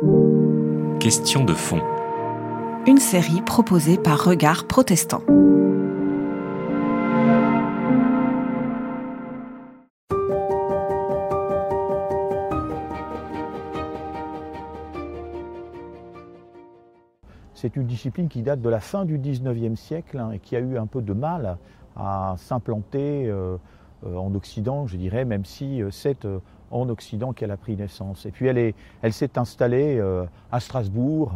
Question de fond. Une série proposée par Regard Protestant. C'est une discipline qui date de la fin du 19e siècle hein, et qui a eu un peu de mal à s'implanter euh, euh, en Occident, je dirais, même si euh, c'est en Occident qu'elle a pris naissance. Et puis elle, elle s'est installée à Strasbourg,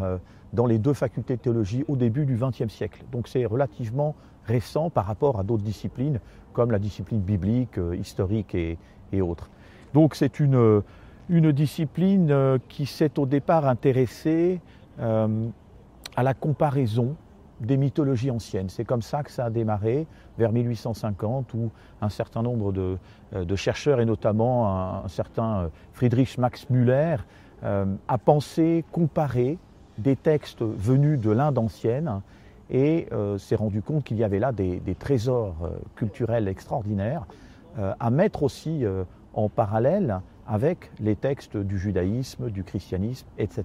dans les deux facultés de théologie, au début du XXe siècle. Donc c'est relativement récent par rapport à d'autres disciplines, comme la discipline biblique, historique et, autres. Donc c'est une, une discipline qui s'est au départ intéressée à la comparaison des mythologies anciennes. C'est comme ça que ça a démarré vers 1850 où un certain nombre de, euh, chercheurs et notamment un, certain euh, Friedrich Max Müller euh, a pensé comparer des textes venus de l'Inde ancienne et s'est rendu compte qu'il y avait là des, des trésors culturels extraordinaires à mettre aussi en parallèle avec les textes du judaïsme, du christianisme, etc.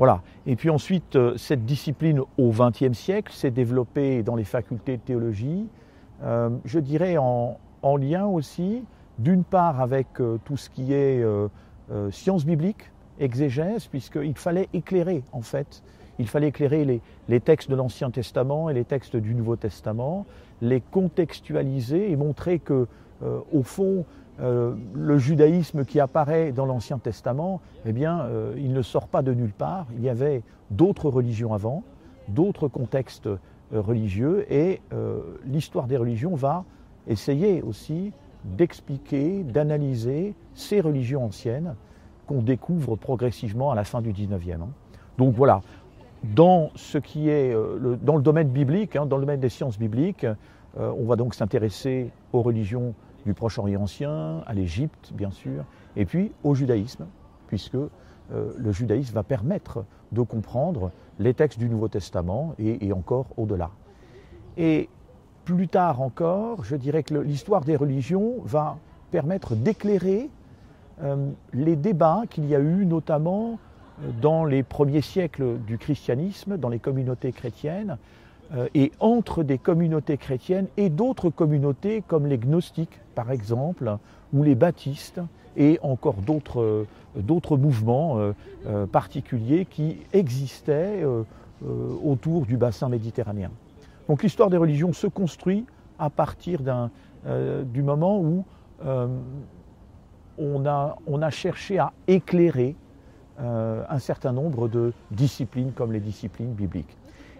Voilà. Et puis ensuite, euh, cette discipline au XXe siècle s'est développée dans les facultés de théologie, euh, je dirais en, lien aussi, d'une part avec euh, tout ce qui est science biblique, exégèse, puisqu'il fallait éclairer en fait, il fallait éclairer les, les textes de l'Ancien Testament et les textes du Nouveau Testament, les contextualiser et montrer que, au fond, euh, le judaïsme qui apparaît dans l'Ancien Testament, eh bien, euh, il ne sort pas de nulle part. Il y avait d'autres religions avant, d'autres contextes euh, religieux, et l'histoire des religions va essayer aussi d'expliquer, d'analyser ces religions anciennes qu'on découvre progressivement à la fin du 19e. Hein. Donc voilà, dans ce qui est dans le domaine biblique, hein, dans le domaine des sciences bibliques, on va donc s'intéresser aux religions du Proche-Orient ancien, à l'Égypte bien sûr, et puis au judaïsme, puisque euh, le judaïsme va permettre de comprendre les textes du Nouveau Testament et, encore au-delà. Et plus tard encore, je dirais que l'histoire des religions va permettre d'éclairer euh, les débats qu'il y a eu notamment euh, dans les premiers siècles du christianisme, dans les communautés chrétiennes, et entre des communautés chrétiennes et d'autres communautés comme les gnostiques par exemple, ou les baptistes, et encore d'autres euh, mouvements euh, particuliers qui existaient autour du bassin méditerranéen. Donc l'histoire des religions se construit à partir du moment où on, a, cherché à éclairer un certain nombre de disciplines comme les disciplines bibliques.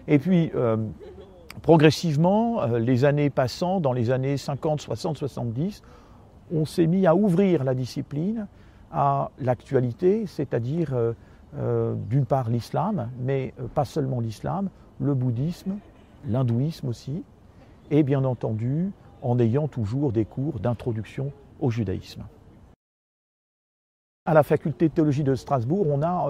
Et puis, euh, progressivement, euh, les années passant, dans les années 50, 60, 70, on s'est mis à ouvrir la discipline à l'actualité, c'est-à-dire euh, d'une part l'islam, mais pas seulement l'islam, le bouddhisme, l'hindouisme aussi, et bien entendu en ayant toujours des cours d'introduction au judaïsme. À la faculté de théologie de Strasbourg, on a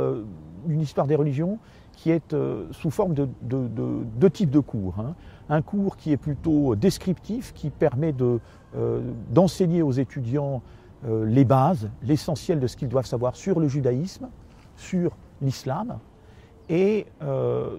une histoire des religions qui est euh, sous forme de deux types de cours. Hein. Un cours qui est plutôt descriptif, qui permet euh, d'enseigner aux étudiants euh, les bases, l'essentiel de ce qu'ils doivent savoir sur le judaïsme, sur l'islam. Et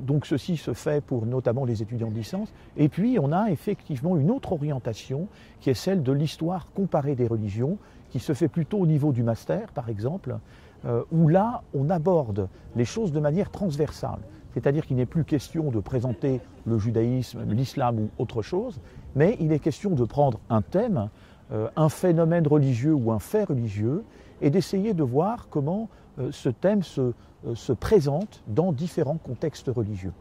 donc ceci se fait pour notamment les étudiants de licence. Et puis on a effectivement une autre orientation qui est celle de l'histoire comparée des religions, qui se fait plutôt au niveau du master par exemple, euh, où là, on aborde les choses de manière transversale. C'est-à-dire qu'il n'est plus question de présenter le judaïsme, l'islam ou autre chose, mais il est question de prendre un thème, euh, un phénomène religieux ou un fait religieux, et d'essayer de voir comment euh, ce thème se, présente dans différents contextes religieux.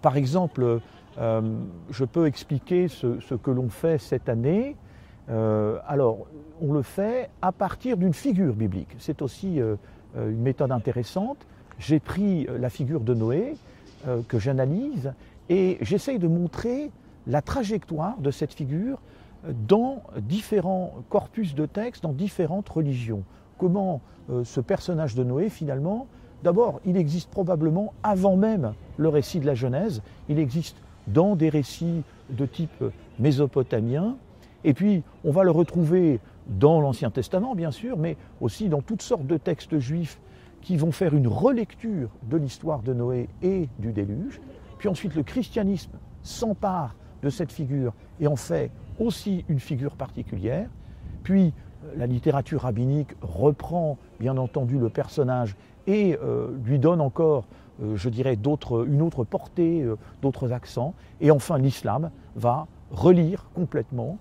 par exemple, je peux expliquer ce que l'on fait cette année euh, alors, on le fait à partir d'une figure biblique. C'est aussi euh, euh, une méthode intéressante. J'ai pris la figure de Noé que j'analyse et j'essaye de montrer la trajectoire de cette figure dans différents corpus de textes, dans différentes religions. Comment ce personnage de Noé, finalement, d'abord, il existe probablement avant même le récit de la Genèse, il existe dans des récits de type mésopotamien, et puis, on va le retrouver dans l'Ancien Testament, bien sûr, mais aussi dans toutes sortes de textes juifs qui vont faire une relecture de l'histoire de Noé et du déluge. Puis ensuite, le christianisme s'empare de cette figure et en fait aussi une figure particulière. Puis euh, la littérature rabbinique reprend bien entendu le personnage et euh, lui donne encore, euh, je dirais, une autre portée, d'autres accents. Et enfin, l'islam va relire complètement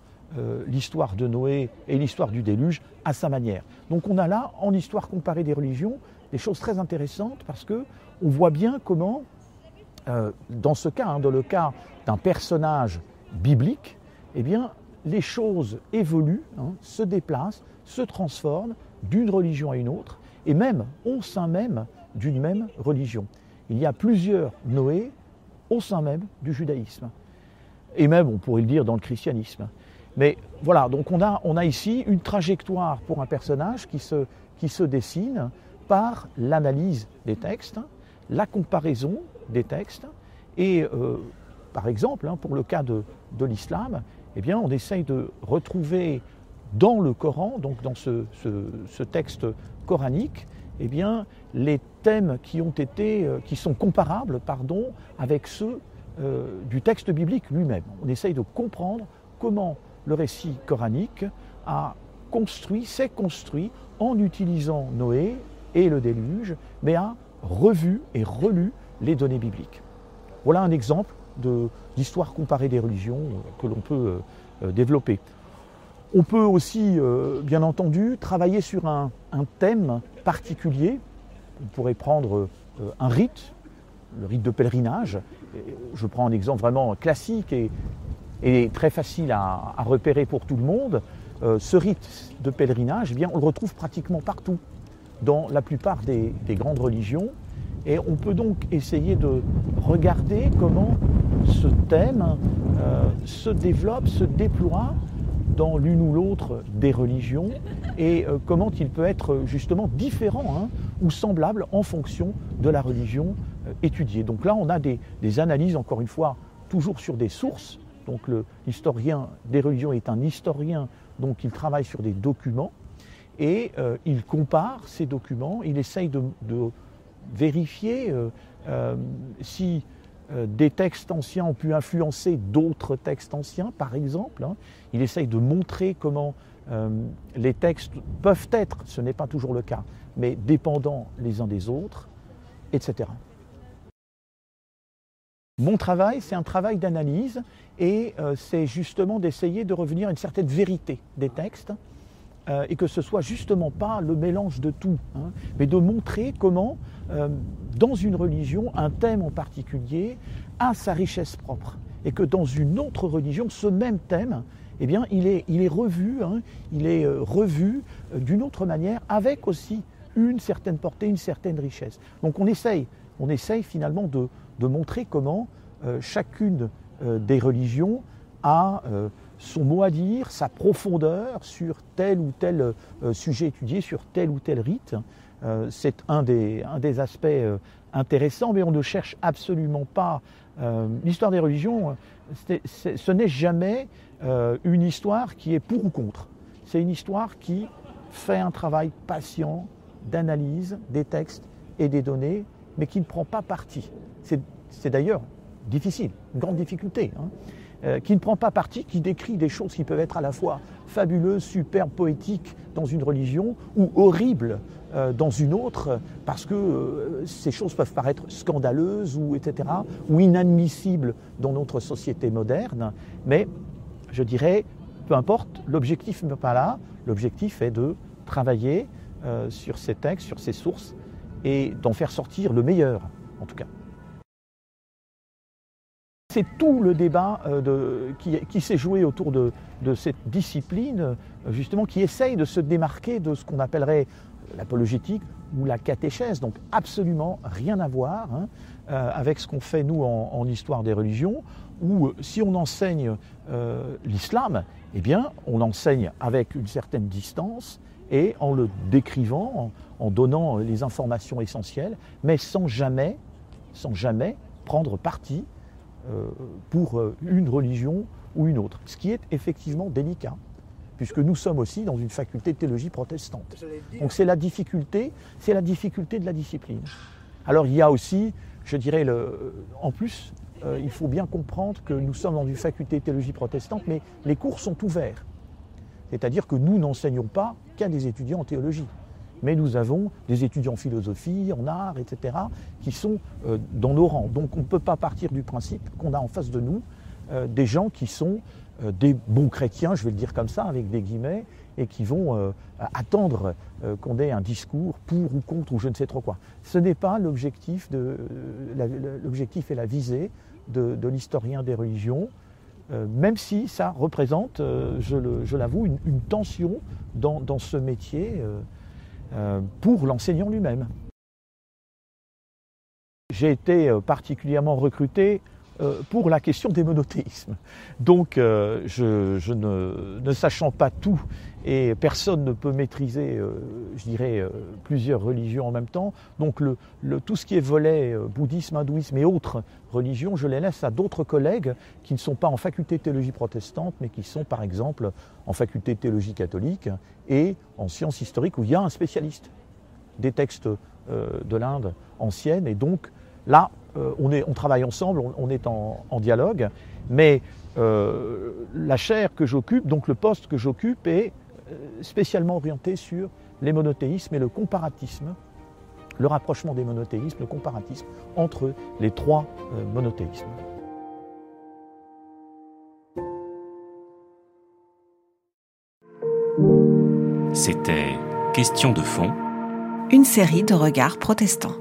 l'histoire de Noé et l'histoire du déluge à sa manière. Donc on a là, en histoire comparée des religions, des choses très intéressantes parce que on voit bien comment, dans ce cas, hein, dans le cas d'un personnage biblique, eh bien, les choses évoluent, hein, se déplacent, se transforment d'une religion à une autre, et même au sein même d'une même religion. Il y a plusieurs Noé au sein même du judaïsme, et même, on pourrait le dire, dans le christianisme. Mais voilà, donc on a, on a ici une trajectoire pour un personnage qui se, qui se dessine par l'analyse des textes, la comparaison des textes, et euh, par exemple, hein, pour le cas de, de l'islam, eh bien, on essaye de retrouver dans le Coran, donc dans ce, texte coranique, eh bien, les thèmes qui ont été, euh, qui sont comparables, pardon, avec ceux euh, du texte biblique lui-même. On essaye de comprendre comment le récit coranique a construit, s'est construit en utilisant Noé et le déluge, mais a revu et relu les données bibliques. Voilà un exemple d'histoire comparée des religions euh, que l'on peut euh, développer. On peut aussi, euh, bien entendu, travailler sur un, thème particulier. On pourrait prendre un rite, le rite de pèlerinage. Je prends un exemple vraiment classique et, très facile à, repérer pour tout le monde. ce rite de pèlerinage, eh bien, on le retrouve pratiquement partout, dans la plupart des grandes religions. Et on peut donc essayer de regarder comment ce thème euh, se développe, se déploie dans l'une ou l'autre des religions et euh, comment il peut être justement différent hein, ou semblable en fonction de la religion euh, étudiée. Donc là, on a des, analyses, encore une fois, toujours sur des sources. Donc l'historien des religions est un historien, donc il travaille sur des documents et il compare ces documents, il essaye de vérifier euh, euh, si euh, des textes anciens ont pu influencer d'autres textes anciens, par exemple. Hein. Il essaye de montrer comment les textes peuvent être, ce n'est pas toujours le cas, mais dépendants les uns des autres, etc. Mon travail, c'est un travail d'analyse et c'est justement d'essayer de revenir à une certaine vérité des textes euh, et que ce soit justement pas le mélange de tout, hein, mais de montrer comment, euh, dans une religion, un thème en particulier a sa richesse propre, et que dans une autre religion, ce même thème, eh il est, revu, hein, il est euh, revu d'une autre manière, avec aussi une certaine portée, une certaine richesse. Donc on essaye, on essaye finalement de, de montrer comment chacune des religions a son mot à dire, sa profondeur sur tel ou tel euh, sujet étudié, sur tel ou tel rite. Euh, c'est un des, aspects euh, intéressants, mais on ne cherche absolument pas. L'histoire des religions, ce n'est jamais une histoire qui est pour ou contre. C'est une histoire qui fait un travail patient d'analyse des textes et des données, mais qui ne prend pas parti. C'est d'ailleurs difficile, une grande difficulté. Hein. Euh, qui ne prend pas parti, qui décrit des choses qui peuvent être à la fois fabuleuses, superbes, poétiques dans une religion ou horribles euh, dans une autre, parce que euh, ces choses peuvent paraître scandaleuses ou etc. ou inadmissibles dans notre société moderne. Mais je dirais, peu importe, l'objectif n'est pas là. L'objectif est de travailler sur ces textes, sur ces sources et d'en faire sortir le meilleur, en tout cas c'est tout le débat euh, qui, s'est joué autour de, cette discipline, euh, justement, qui essaye de se démarquer de ce qu'on appellerait l'apologétique ou la catéchèse. Donc absolument rien à voir hein, euh, avec ce qu'on fait nous en, histoire des religions, où si on enseigne l'islam, eh bien on l'enseigne avec une certaine distance et en le décrivant, en, donnant les informations essentielles, mais sans jamais, prendre parti pour euh, une religion ou une autre, ce qui est effectivement délicat. puisque nous sommes aussi dans une faculté de théologie protestante. Donc c'est la difficulté, c'est la difficulté de la discipline. Alors il y a aussi, je dirais, le, en plus, euh, il faut bien comprendre que nous sommes dans une faculté de théologie protestante, mais les cours sont ouverts. C'est-à-dire que nous n'enseignons pas qu'à des étudiants en théologie. Mais nous avons des étudiants en philosophie, en art, etc., qui sont euh, dans nos rangs. Donc on ne peut pas partir du principe qu'on a en face de nous euh, des gens qui sont euh, des bons chrétiens, je vais le dire comme ça, avec des guillemets, et qui vont attendre qu'on ait un discours pour ou contre ou je ne sais trop quoi. Ce n'est pas l'objectif, et la visée de, l'historien des religions, même si ça représente, je l'avoue, une, tension dans, ce métier pour l'enseignant lui-même. J'ai été particulièrement recruté euh, pour la question des monothéismes. Donc, euh, je, ne, sachant pas tout, et personne ne peut maîtriser, euh, je dirais, plusieurs religions en même temps, donc tout ce qui est volet bouddhisme, hindouisme et autres religions, je les laisse à d'autres collègues qui ne sont pas en faculté de théologie protestante, mais qui sont par exemple en faculté de théologie catholique et en sciences historiques où il y a un spécialiste des textes de l'Inde ancienne, et donc là, euh, on, travaille ensemble, on, est en, dialogue, mais euh, la chaire que j'occupe, donc le poste que j'occupe, est euh, spécialement orienté sur les monothéismes et le comparatisme, le rapprochement des monothéismes, le comparatisme entre les trois monothéismes. C'était Question de fond. Une série de regards protestants.